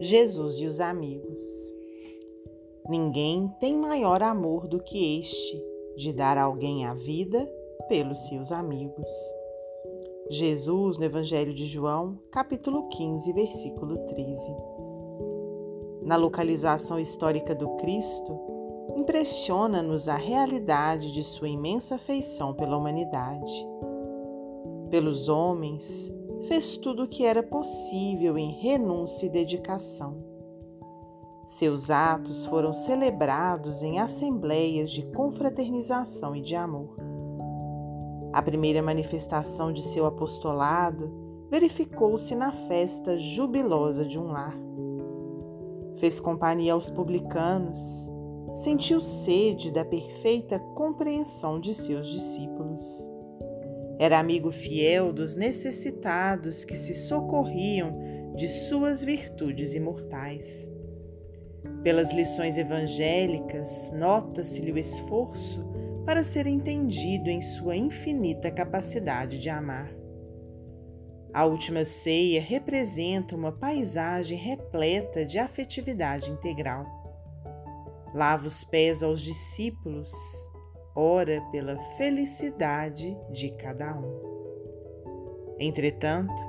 Jesus e os amigos. Ninguém tem maior amor do que este, de dar a alguém a vida pelos seus amigos. Jesus, no Evangelho de João, capítulo 15, versículo 13. Na localização histórica do Cristo, impressiona-nos a realidade de sua imensa afeição pela humanidade. Pelos homens, fez tudo o que era possível em renúncia e dedicação. Seus atos foram celebrados em assembleias de confraternização e de amor. A primeira manifestação de seu apostolado verificou-se na festa jubilosa de um lar. Fez companhia aos publicanos, sentiu sede da perfeita compreensão de seus discípulos. Era amigo fiel dos necessitados que se socorriam de suas virtudes imortais. Pelas lições evangélicas, nota-se-lhe o esforço para ser entendido em sua infinita capacidade de amar. A última ceia representa uma paisagem repleta de afetividade integral. Lava os pés aos discípulos, ora pela felicidade de cada um. Entretanto,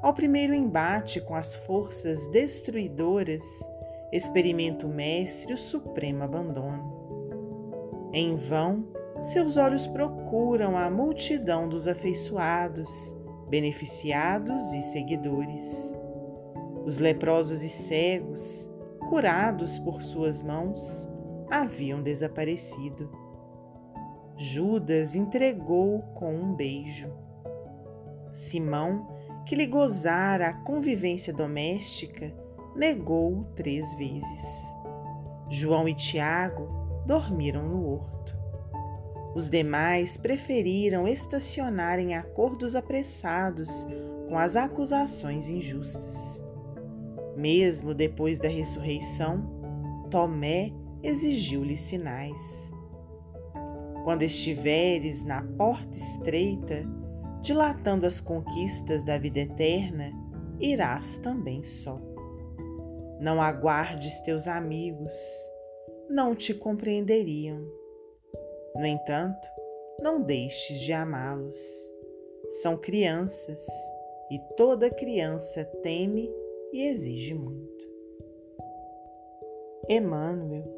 ao primeiro embate com as forças destruidoras, experimenta o Mestre o supremo abandono. Em vão, seus olhos procuram a multidão dos afeiçoados, beneficiados e seguidores. Os leprosos e cegos, curados por suas mãos, haviam desaparecido. Judas entregou com um beijo. Simão, que lhe gozara a convivência doméstica, negou três vezes. João e Tiago dormiram no horto. Os demais preferiram estacionar em acordos apressados com as acusações injustas. Mesmo depois da ressurreição, Tomé exigiu-lhe sinais. Quando estiveres na porta estreita, dilatando as conquistas da vida eterna, irás também só. Não aguardes teus amigos, não te compreenderiam. No entanto, não deixes de amá-los. São crianças e toda criança teme e exige muito. Emmanuel,